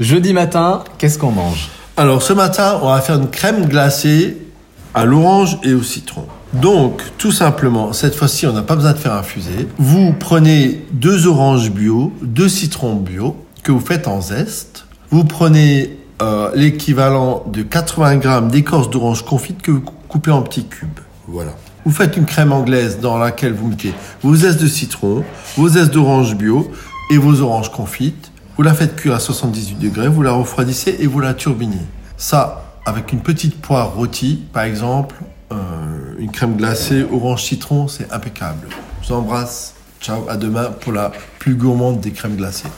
Jeudi matin, qu'est-ce qu'on mange? Alors ce matin, on va faire une crème glacée à l'orange et au citron. Donc, tout simplement, cette fois-ci, on n'a pas besoin de faire infuser. Vous prenez deux oranges bio, deux citrons bio que vous faites en zeste. Vous prenez euh, l'équivalent de 80 grammes d'écorce d'orange confite que vous coupez en petits cubes. Voilà. Vous faites une crème anglaise dans laquelle vous mettez vos zestes de citron, vos zestes d'orange bio et vos oranges confites. Vous la faites cuire à 78 degrés, vous la refroidissez et vous la turbinez. Ça, avec une petite poire rôtie, par exemple, euh, une crème glacée orange citron, c'est impeccable. Je vous embrasse. Ciao, à demain pour la plus gourmande des crèmes glacées.